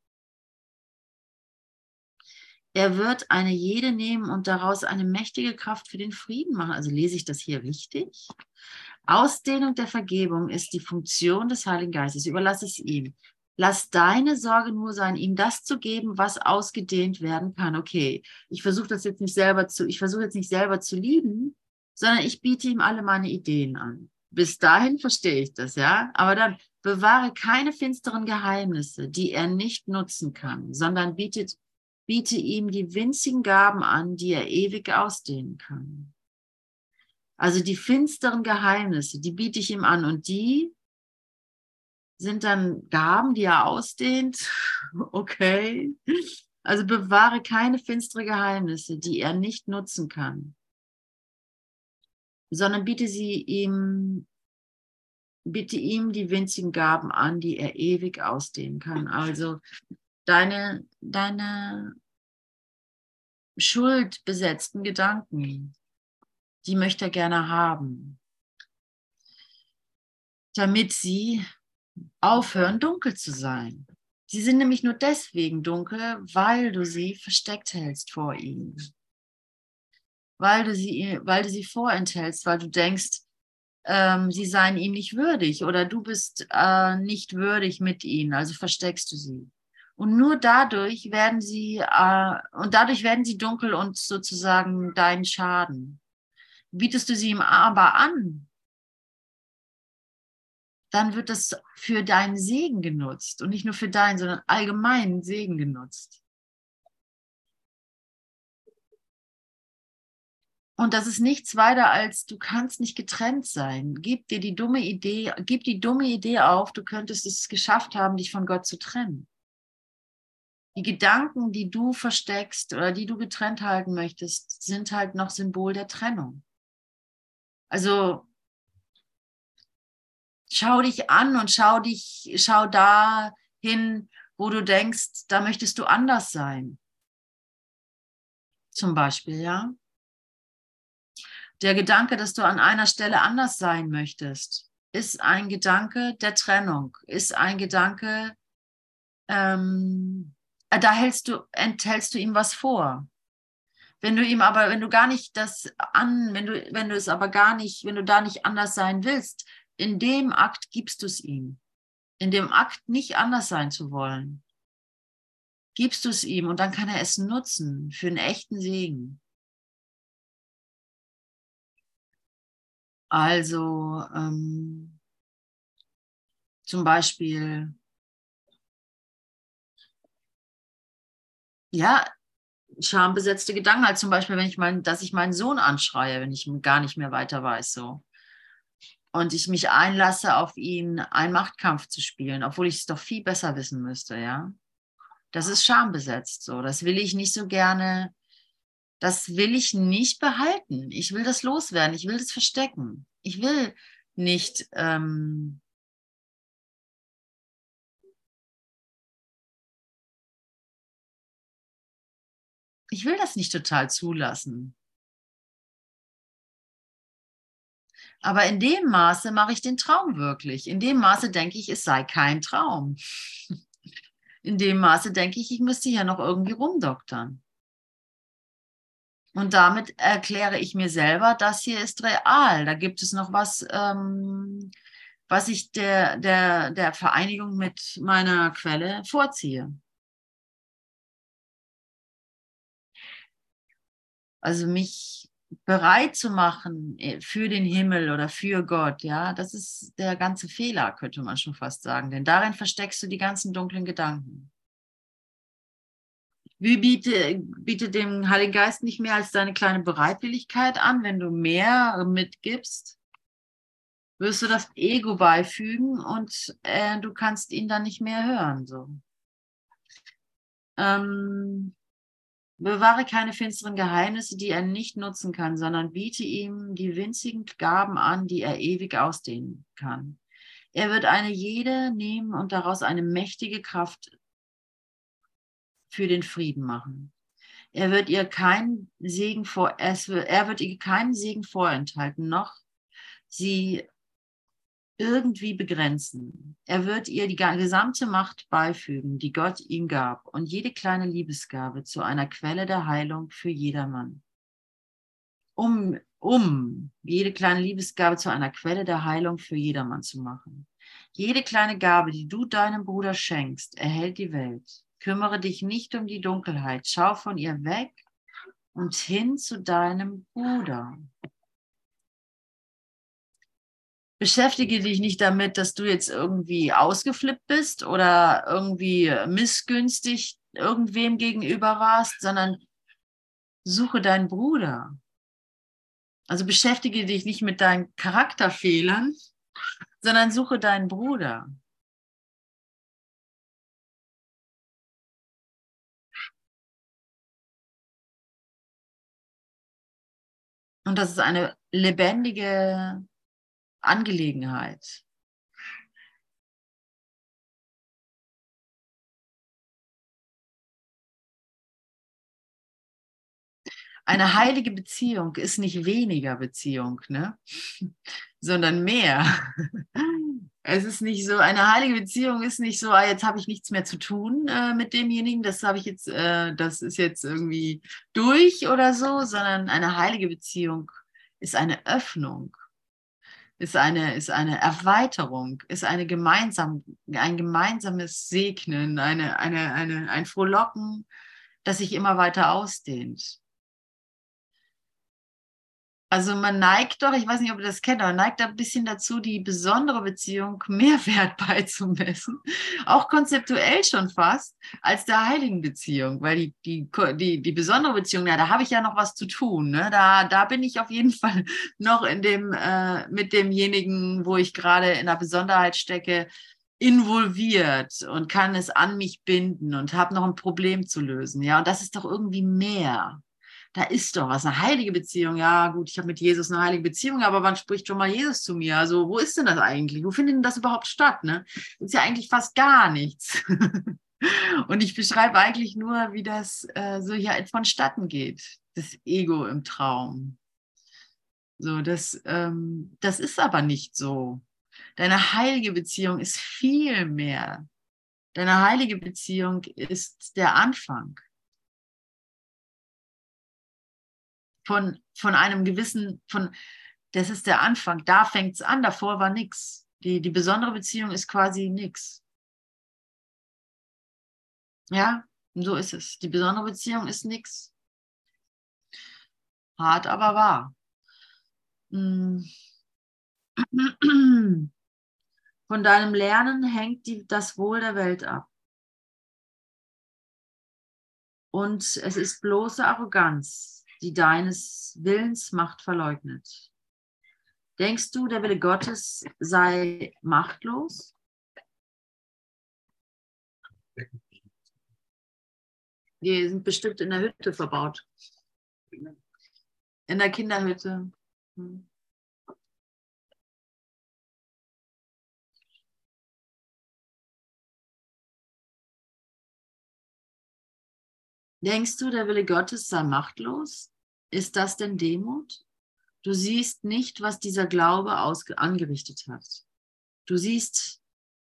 Er wird eine jede nehmen und daraus eine mächtige Kraft für den Frieden machen. Also lese ich das hier richtig? Ausdehnung der Vergebung ist die Funktion des Heiligen Geistes. Überlass es ihm. Lass deine Sorge nur sein, ihm das zu geben, was ausgedehnt werden kann. Okay, ich versuche das jetzt nicht selber zu, ich versuche jetzt nicht selber zu lieben, sondern ich biete ihm alle meine Ideen an. Bis dahin verstehe ich das, ja. Aber dann bewahre keine finsteren Geheimnisse, die er nicht nutzen kann, sondern bietet, biete ihm die winzigen Gaben an, die er ewig ausdehnen kann. Also die finsteren Geheimnisse, die biete ich ihm an und die sind dann Gaben, die er ausdehnt. (laughs) Okay. Also bewahre keine finstere Geheimnisse, die er nicht nutzen kann, sondern biete sie ihm, bitte ihm die winzigen Gaben an, die er ewig ausdehnen kann. Also deine, deine schuldbesetzten Gedanken, die möchte er gerne haben, damit sie aufhören, dunkel zu sein. Sie sind nämlich nur deswegen dunkel, weil du sie versteckt hältst vor ihnen. Weil du sie, weil du sie vorenthältst, weil du denkst, ähm, sie seien ihm nicht würdig oder du bist äh, nicht würdig mit ihnen, also versteckst du sie. Und nur dadurch werden sie, äh, und dadurch werden sie dunkel und sozusagen dein Schaden. Bietest du sie ihm aber an, dann wird das für deinen Segen genutzt und nicht nur für deinen, sondern allgemeinen Segen genutzt. Und das ist nichts weiter als, du kannst nicht getrennt sein. Gib dir die dumme Idee, gib die dumme Idee auf, du könntest es geschafft haben, dich von Gott zu trennen. Die Gedanken, die du versteckst oder die du getrennt halten möchtest, sind halt noch Symbol der Trennung. Also schau dich an und schau dich, schau da hin, wo du denkst, da möchtest du anders sein. Zum Beispiel, ja. Der Gedanke, dass du an einer Stelle anders sein möchtest, ist ein Gedanke der Trennung, ist ein Gedanke, ähm, da hältst du, enthältst du ihm was vor. Wenn du ihm aber, wenn du gar nicht das an, wenn du, wenn du es aber gar nicht, wenn du da nicht anders sein willst, in dem Akt gibst du es ihm. In dem Akt nicht anders sein zu wollen, gibst du es ihm und dann kann er es nutzen für einen echten Segen. Also ähm, zum Beispiel, ja, schambesetzte Gedanken, halt zum Beispiel, wenn ich mein, dass ich meinen Sohn anschreie, wenn ich gar nicht mehr weiter weiß, so und ich mich einlasse, auf ihn einen Machtkampf zu spielen, obwohl ich es doch viel besser wissen müsste, ja. Das ist schambesetzt so. Das will ich nicht so gerne, das will ich nicht behalten. Ich will das loswerden, ich will das verstecken. Ich will nicht ähm, ich will das nicht total zulassen. Aber in dem Maße mache ich den Traum wirklich. In dem Maße denke ich, es sei kein Traum. (laughs) In dem Maße denke ich, ich müsste hier noch irgendwie rumdoktern. Und damit erkläre ich mir selber, das hier ist real. Da gibt es noch was, ähm, was ich der, der, der Vereinigung mit meiner Quelle vorziehe. Also mich bereit zu machen äh, für den Himmel oder für Gott, ja, das ist der ganze Fehler, könnte man schon fast sagen, denn darin versteckst du die ganzen dunklen Gedanken. Wie biete, biete dem Heiligen Geist nicht mehr als deine kleine Bereitwilligkeit an, wenn du mehr mitgibst, wirst du das Ego beifügen und äh, du kannst ihn dann nicht mehr hören. So. Ähm, bewahre keine finsteren Geheimnisse, die er nicht nutzen kann, sondern biete ihm die winzigen Gaben an, die er ewig ausdehnen kann. Er wird eine jede nehmen und daraus eine mächtige Kraft für den Frieden machen. Er wird ihr keinen Segen vor, er wird ihr keinen Segen vorenthalten, noch sie irgendwie begrenzen. Er wird ihr die gesamte Macht beifügen, die Gott ihm gab, und jede kleine Liebesgabe zu einer Quelle der Heilung für jedermann. Um, um jede kleine Liebesgabe zu einer Quelle der Heilung für jedermann zu machen. Jede kleine Gabe, die du deinem Bruder schenkst, erhält die Welt. Kümmere dich nicht um die Dunkelheit. Schau von ihr weg und hin zu deinem Bruder. Beschäftige dich nicht damit, dass du jetzt irgendwie ausgeflippt bist oder irgendwie missgünstig irgendwem gegenüber warst, sondern suche deinen Bruder. Also beschäftige dich nicht mit deinen Charakterfehlern, sondern suche deinen Bruder. Und das ist eine lebendige Angelegenheit. Eine heilige Beziehung ist nicht weniger Beziehung, ne? (laughs) sondern mehr. (laughs) Es ist nicht so, eine heilige Beziehung ist nicht so, ah, jetzt habe ich nichts mehr zu tun äh, mit demjenigen, das habe ich jetzt, äh, das ist jetzt irgendwie durch oder so, sondern eine heilige Beziehung ist eine Öffnung, ist eine, ist eine Erweiterung, ist eine gemeinsam, ein gemeinsames Segnen, eine, eine, eine, ein Frohlocken, das sich immer weiter ausdehnt. Also man neigt doch, ich weiß nicht, ob ihr das kennt, aber neigt ein bisschen dazu, die besondere Beziehung (laughs) mehr Wert beizumessen, auch konzeptuell schon fast, als der heiligen Beziehung, weil die, die, die, die besondere Beziehung, ja, da habe ich ja noch was zu tun. Ne? Da, da bin ich auf jeden (laughs) Fall noch in dem, äh, mit demjenigen, wo ich gerade in der Besonderheit stecke, involviert und kann es an mich binden und habe noch ein Problem zu lösen. Ja, und das ist doch irgendwie mehr da ist doch was, eine heilige Beziehung. Ja, gut, ich habe mit Jesus eine heilige Beziehung, aber wann spricht schon mal Jesus zu mir? Also, wo ist denn das eigentlich? Wo findet denn das überhaupt statt? Ne? Das ist ja eigentlich fast gar nichts. (laughs) Und ich beschreibe eigentlich nur, wie das äh, so hier vonstatten geht, das Ego im Traum. So, das, ähm, das ist aber nicht so. Deine heilige Beziehung ist viel mehr. Deine heilige Beziehung ist der Anfang. Von, von einem gewissen, von, das ist der Anfang, da fängt es an, davor war nichts. Die, die besondere Beziehung ist quasi nichts. Ja, so ist es. Die besondere Beziehung ist nichts. Hart, aber wahr. Hm. (clears throat) Von deinem Lernen hängt die, das Wohl der Welt ab. Und es ist bloße Arroganz, die deines Willens Macht verleugnet. Denkst du, der Wille Gottes sei machtlos? Die sind bestimmt in der Hütte verbaut. In der Kinderhütte. Hm. Denkst du, der Wille Gottes sei machtlos? Ist das denn Demut? Du siehst nicht, was dieser Glaube angerichtet hat. Du siehst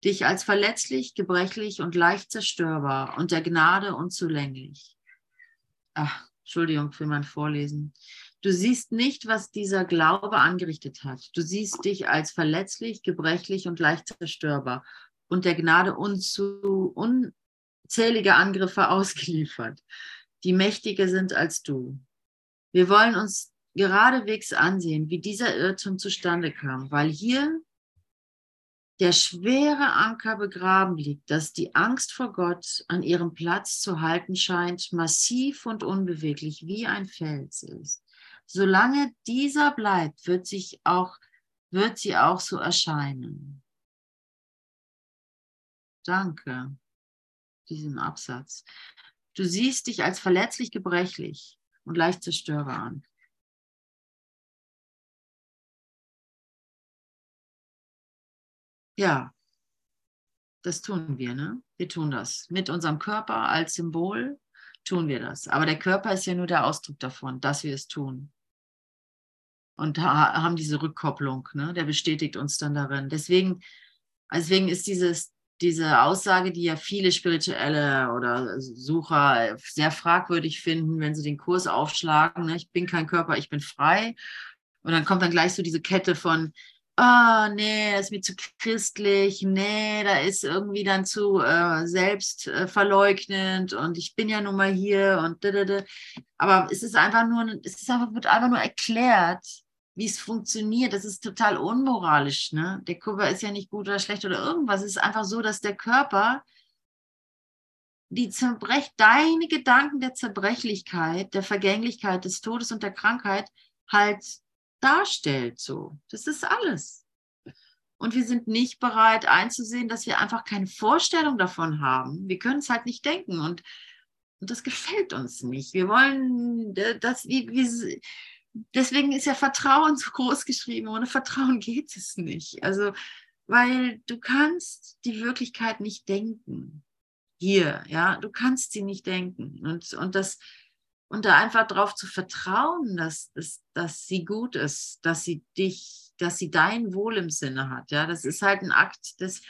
dich als verletzlich, gebrechlich und leicht zerstörbar und der Gnade unzulänglich. Ach, Entschuldigung für mein Vorlesen. Du siehst nicht, was dieser Glaube angerichtet hat. Du siehst dich als verletzlich, gebrechlich und leicht zerstörbar und der Gnade unzu, un, zählige Angriffe ausgeliefert, die mächtiger sind als du. Wir wollen uns geradewegs ansehen, wie dieser Irrtum zustande kam, weil hier der schwere Anker begraben liegt, dass die Angst vor Gott an ihrem Platz zu halten scheint, massiv und unbeweglich wie ein Fels ist. Solange dieser bleibt, wird, sich auch, wird sie auch so erscheinen. Danke diesen Absatz. Du siehst dich als verletzlich, gebrechlich und leicht zerstörbar an. Ja, das tun wir, ne? Wir tun das. Mit unserem Körper als Symbol tun wir das. Aber der Körper ist ja nur der Ausdruck davon, dass wir es tun. Und haben diese Rückkopplung, ne? der bestätigt uns dann darin. Deswegen, deswegen ist dieses, diese Aussage, die ja viele spirituelle oder Sucher sehr fragwürdig finden, wenn sie den Kurs aufschlagen, ne? ich bin kein Körper, ich bin frei. Und dann kommt dann gleich so diese Kette von, ah, oh, nee, das ist mir zu christlich, nee, da ist irgendwie dann zu äh, selbstverleugnend äh, und ich bin ja nun mal hier und da, da, da. aber es ist einfach nur, es ist einfach, wird einfach nur erklärt, wie es funktioniert. Das ist total unmoralisch, ne? Der Körper ist ja nicht gut oder schlecht oder irgendwas. Es ist einfach so, dass der Körper die zerbrech, deine Gedanken der Zerbrechlichkeit, der Vergänglichkeit, des Todes und der Krankheit halt darstellt. So, das ist alles. Und wir sind nicht bereit einzusehen, dass wir einfach keine Vorstellung davon haben. Wir können es halt nicht denken und, und das gefällt uns nicht. Wir wollen, dass wir, wir, deswegen ist ja Vertrauen so groß geschrieben. Ohne Vertrauen geht es nicht. Also, weil du kannst die Wirklichkeit nicht denken. Hier, ja, du kannst sie nicht denken. Und, und das, und da einfach darauf zu vertrauen, dass, dass, dass sie gut ist, dass sie dich, dass sie dein Wohl im Sinne hat. Ja, das ist halt ein Akt des,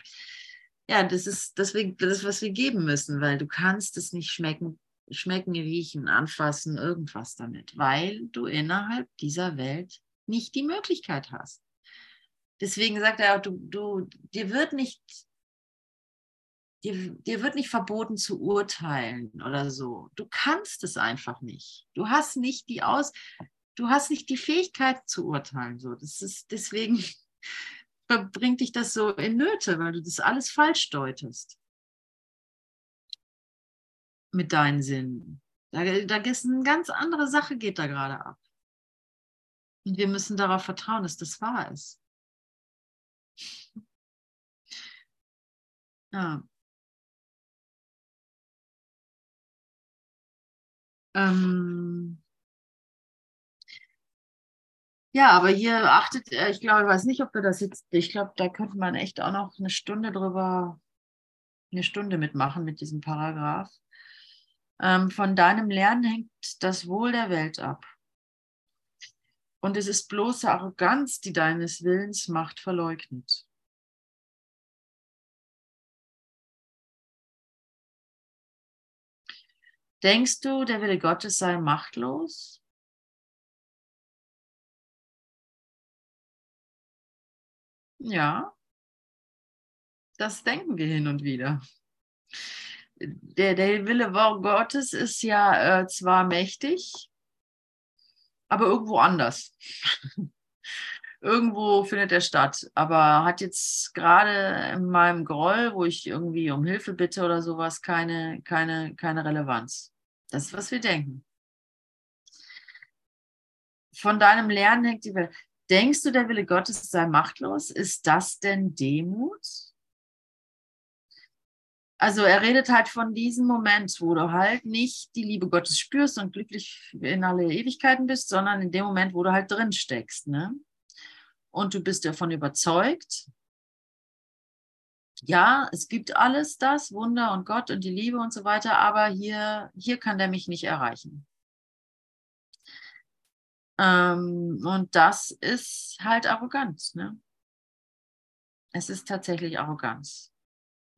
ja, das ist das, das, was wir geben müssen, weil du kannst es nicht schmecken, schmecken, riechen, anfassen, irgendwas damit, weil du innerhalb dieser Welt nicht die Möglichkeit hast. Deswegen sagt er auch, du, du, dir wird nicht dir, dir wird nicht verboten zu urteilen oder so. Du kannst es einfach nicht. Du hast nicht die Aus, du hast nicht die Fähigkeit zu urteilen. So, das ist deswegen (laughs) bringt dich das so in Nöte, weil du das alles falsch deutest mit deinen Sinnen. Da, da ist eine ganz andere Sache, geht da gerade ab. Und wir müssen darauf vertrauen, dass das wahr ist. Ja. Ähm, ja, aber hier achtet, äh, ich glaube, ich weiß nicht, ob wir das jetzt, ich glaube, da könnte man echt auch noch eine Stunde drüber, eine Stunde mitmachen mit diesem Paragraph. Ähm, von deinem Lernen hängt das Wohl der Welt ab. Und es ist bloße Arroganz, die deines Willens Macht verleugnet. Denkst du, der Wille Gottes sei machtlos? Ja, das denken wir hin und wieder. Der, der Wille Gottes ist ja äh, zwar mächtig, aber irgendwo anders. (laughs) irgendwo findet er statt, aber hat jetzt gerade in meinem Groll, wo ich irgendwie um Hilfe bitte oder sowas, keine, keine, keine Relevanz. Das ist, was wir denken. Von deinem Lernen hängt die Welt. Denkst du, der Wille Gottes sei machtlos? Ist das denn Demut? Also er redet halt von diesem Moment, wo du halt nicht die Liebe Gottes spürst und glücklich in alle Ewigkeiten bist, sondern in dem Moment, wo du halt drin steckst. Ne? und du bist davon überzeugt, ja, es gibt alles das, Wunder und Gott und die Liebe und so weiter, aber hier, hier kann der mich nicht erreichen. Ähm, und das ist halt Arroganz. Ne? Es ist tatsächlich Arroganz.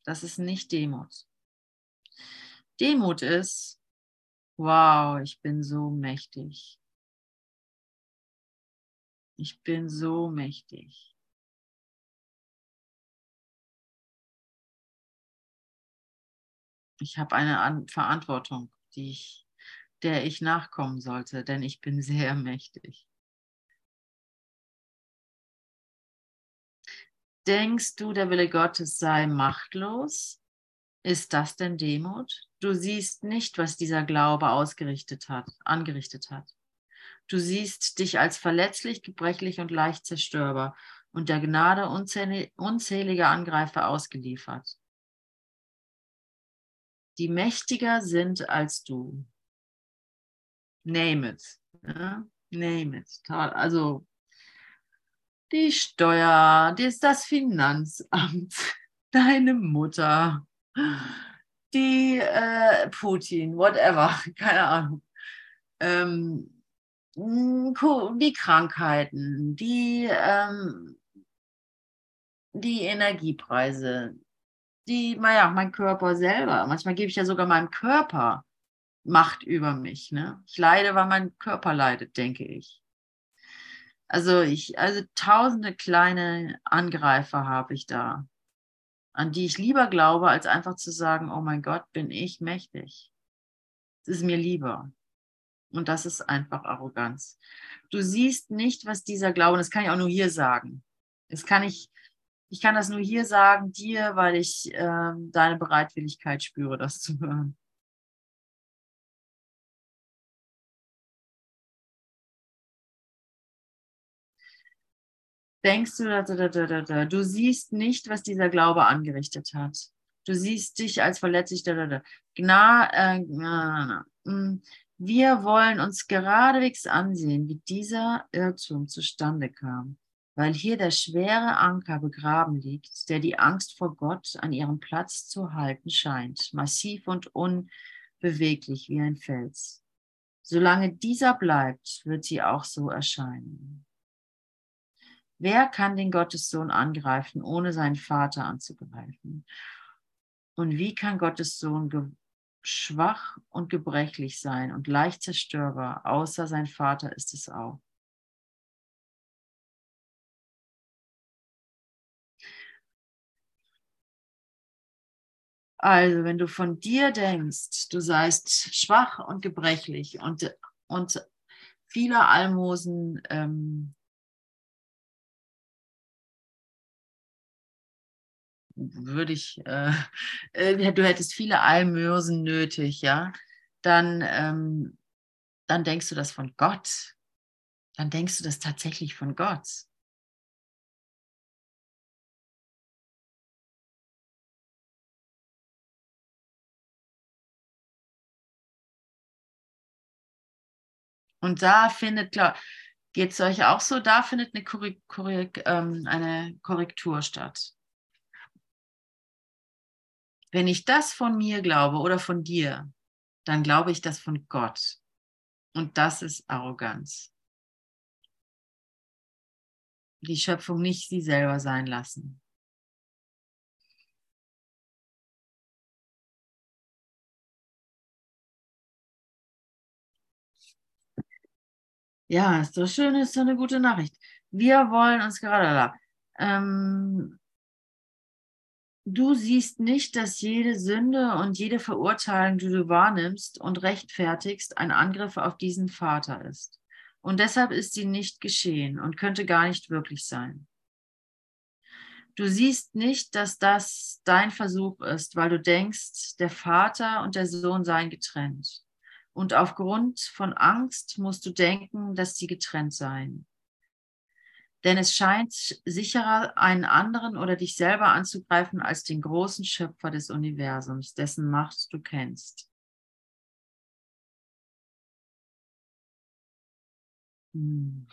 Das ist nicht Demut. Demut ist, wow, ich bin so mächtig. Ich bin so mächtig. Ich habe eine Verantwortung, die ich, der ich nachkommen sollte, denn ich bin sehr mächtig. Denkst du, der Wille Gottes sei machtlos? Ist das denn Demut? Du siehst nicht, was dieser Glaube ausgerichtet hat, angerichtet hat. Du siehst dich als verletzlich, gebrechlich und leicht zerstörbar und der Gnade unzähliger Angreifer ausgeliefert. die mächtiger sind als du. Name it. Ja? Name it. Also die Steuer, das, Finanzamt, (laughs) deine Mutter, die äh, Putin, whatever, (laughs) keine Ahnung. Ähm, die Krankheiten, die, ähm, die Energiepreise, die, naja, mein Körper selber. Manchmal gebe ich ja sogar meinem Körper Macht über mich. Ne? Ich leide, weil mein Körper leidet, denke ich. Also ich, also tausende kleine Angreifer habe ich da, an die ich lieber glaube, als einfach zu sagen, oh mein Gott, bin ich mächtig. Es ist mir lieber. Und das ist einfach Arroganz. Du siehst nicht, was dieser Glaube, das kann ich auch nur hier sagen. Das kann ich, ich kann das nur hier sagen, dir, weil ich äh, deine Bereitwilligkeit spüre, das zu hören. Denkst du, da, da, da, da, da, du siehst nicht, was dieser Glaube angerichtet hat. Du siehst dich als verletzlich. Da, da, da. Gna, äh, na, na, mm. Wir wollen uns geradewegs ansehen, wie dieser Irrtum zustande kam, weil hier der schwere Anker begraben liegt, der die Angst vor Gott an ihrem Platz zu halten scheint, massiv und unbeweglich wie ein Fels. Solange dieser bleibt, wird sie auch so erscheinen. Wer kann den Gottessohn angreifen, ohne seinen Vater anzugreifen? Und wie kann Gottes Sohn schwach und gebrechlich sein und leicht zerstörbar, außer sein Vater ist es auch. Also, wenn du von dir denkst, du seist schwach und gebrechlich und, und viele Almosen ähm, würde ich, äh, (laughs) äh, du hättest viele Almösen nötig, ja, dann, ähm, dann denkst du das von Gott. Dann denkst du das tatsächlich von Gott. Und da findet, geht es euch auch so, da findet eine, Korrek Korrek ähm, eine Korrektur statt. Wenn ich das von mir glaube oder von dir, dann glaube ich das von Gott. Und das ist Arroganz. Die Schöpfung nicht sie selber sein lassen. Ja, ist doch schön, ist doch eine gute Nachricht. Wir wollen uns gerade, ähm, Du siehst nicht, dass jede Sünde und jede Verurteilung, die du wahrnimmst und rechtfertigst, ein Angriff auf diesen Vater ist. Und deshalb ist sie nicht geschehen und könnte gar nicht wirklich sein. Du siehst nicht, dass das dein Versuch ist, weil du denkst, der Vater und der Sohn seien getrennt. Und aufgrund von Angst musst du denken, dass sie getrennt seien. Denn es scheint sicherer, einen anderen oder dich selber anzugreifen, als den großen Schöpfer des Universums, dessen Macht du kennst. Hm.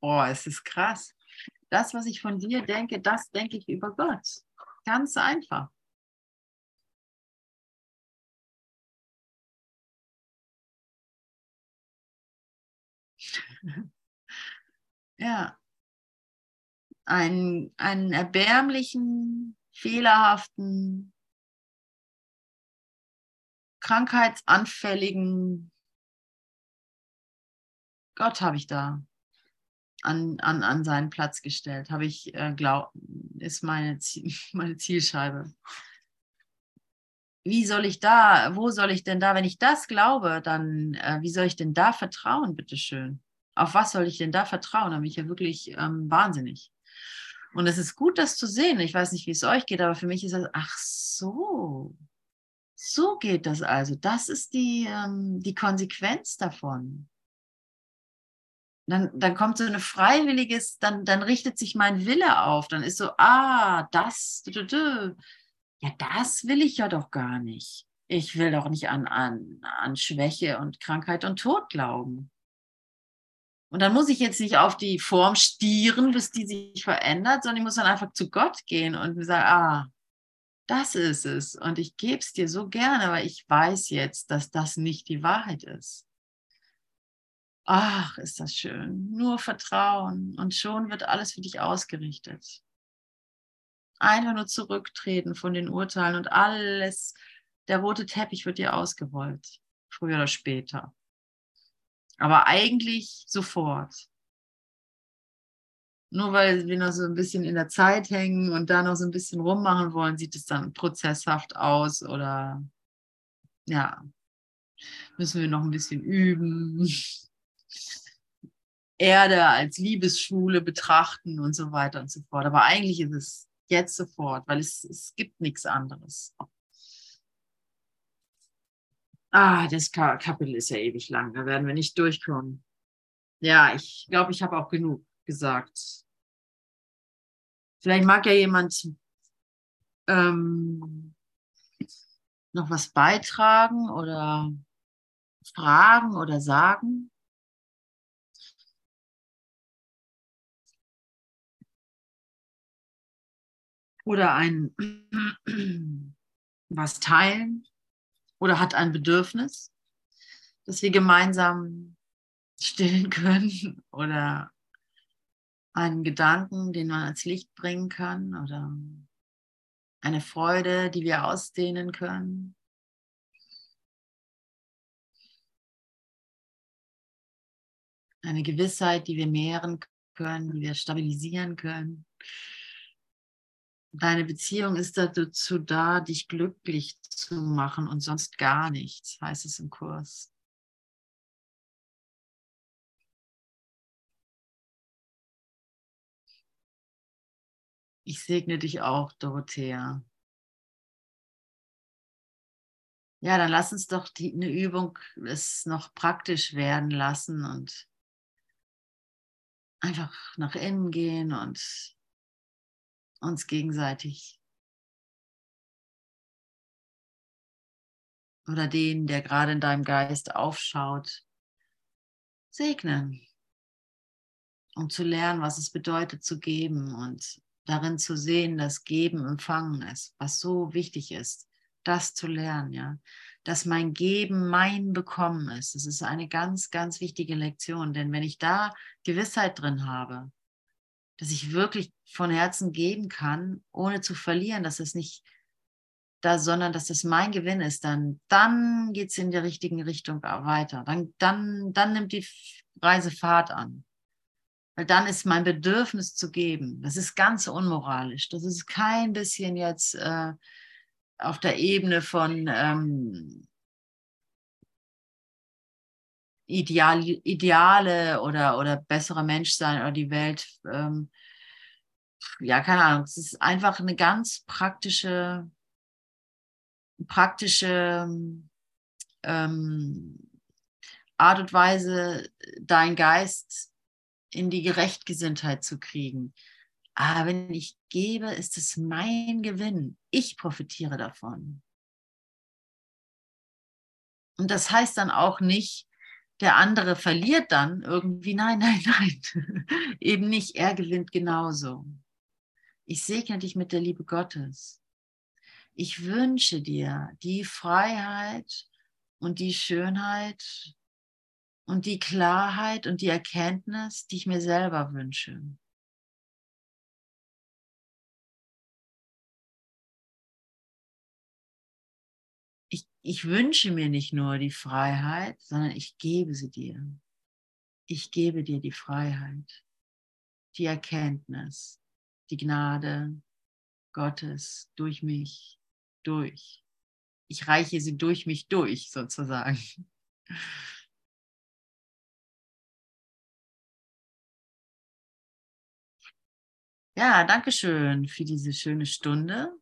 Oh, es ist krass. Das, was ich von dir denke, das denke ich über Gott. Ganz einfach. (laughs) Ja. Einen, einen erbärmlichen, fehlerhaften, krankheitsanfälligen Gott habe ich da an, an, an seinen Platz gestellt. Habe ich, äh, glaub, ist meine, Ziel, (laughs) meine Zielscheibe. Wie soll ich da, wo soll ich denn da, wenn ich das glaube, dann, äh, wie soll ich denn da vertrauen, bitteschön? Auf was soll ich denn da vertrauen? Da bin ich ja wirklich ähm, wahnsinnig. Und es ist gut, das zu sehen. Ich weiß nicht, wie es euch geht, aber für mich ist das, ach so, so geht das also. Das ist die, ähm, die Konsequenz davon. dann, dann kommt so eine freiwilliges, dann, dann richtet sich mein Wille auf. Dann ist so, ah, das, ja, das will ich ja doch gar nicht. Ich will doch nicht an, an, an Schwäche und Krankheit und Tod glauben. Und dann muss ich jetzt nicht auf die Form stieren, bis die sich verändert, sondern ich muss dann einfach zu Gott gehen und sagen, ah, das ist es. Und ich gebe es dir so gerne, weil ich weiß jetzt, dass das nicht die Wahrheit ist. Ach, ist das schön. Nur Vertrauen und schon wird alles für dich ausgerichtet. Einfach nur zurücktreten von den Urteilen und alles, der rote Teppich wird dir ausgerollt, früher oder später. Aber eigentlich sofort. Nur weil wir noch so ein bisschen in der Zeit hängen und da noch so ein bisschen rummachen wollen, sieht es dann prozesshaft aus oder ja, müssen wir noch ein bisschen üben. (laughs) Erde als Liebesschule betrachten und so weiter und so fort. Aber eigentlich ist es jetzt sofort, weil es, es gibt nichts anderes. Ah, das Kapitel ist ja ewig lang, da werden wir nicht durchkommen. Ja, ich glaube, ich habe auch genug gesagt. Vielleicht mag ja jemand ähm, noch was beitragen oder fragen oder sagen. Oder ein (clears throat) was teilen oder hat ein Bedürfnis, das wir gemeinsam stillen (laughs) können oder einen Gedanken, den man als Licht bringen kann oder eine Freude, die wir ausdehnen können. Eine Gewissheit, die wir mehren können, die wir stabilisieren können. Deine Beziehung ist dazu da, dich glücklich zu machen und sonst gar nichts, heißt es im Kurs. Ich segne dich auch, Dorothea. Ja, dann lass uns doch die, eine Übung es noch praktisch werden lassen und einfach nach innen gehen und uns gegenseitig. Oder den, der gerade in deinem Geist aufschaut, segnen, um zu lernen, was es bedeutet zu geben und darin zu sehen, dass Geben empfangen ist, was so wichtig ist, das zu lernen, ja, dass mein Geben mein Bekommen ist. Das ist eine ganz, ganz wichtige Lektion, denn wenn ich da Gewissheit drin habe, dass ich wirklich von Herzen geben kann, ohne zu verlieren, dass es nicht da, sondern dass das mein Gewinn ist, dann, dann geht es in die richtige Richtung weiter. Dann, dann, dann nimmt die Reise Fahrt an. Weil dann ist mein Bedürfnis zu geben. Das ist ganz unmoralisch. Das ist kein bisschen jetzt äh, auf der Ebene von ähm, Ideal, Ideale oder, oder besserer Mensch sein oder die Welt. Ähm, ja, keine Ahnung. Es ist einfach eine ganz praktische, praktische ähm, Art und Weise, deinen Geist in die Gerechtgesinntheit zu kriegen. Aber wenn ich gebe, ist es mein Gewinn. Ich profitiere davon. Und das heißt dann auch nicht, der andere verliert dann irgendwie. Nein, (laughs) nein, nein. Eben nicht. Er gewinnt genauso. Ich segne dich mit der Liebe Gottes. Ich wünsche dir die Freiheit und die Schönheit und die Klarheit und die Erkenntnis, die ich mir selber wünsche. Ich wünsche mir nicht nur die Freiheit, sondern ich gebe sie dir. Ich gebe dir die Freiheit, die Erkenntnis, die Gnade Gottes durch mich, durch. Ich reiche sie durch mich durch, sozusagen. Ja, danke schön für diese schöne Stunde.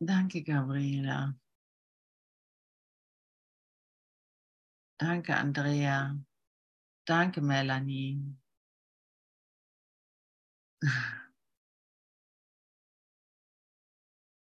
Danke, Gabriela. Danke, Andrea. Danke, Melanie. (laughs)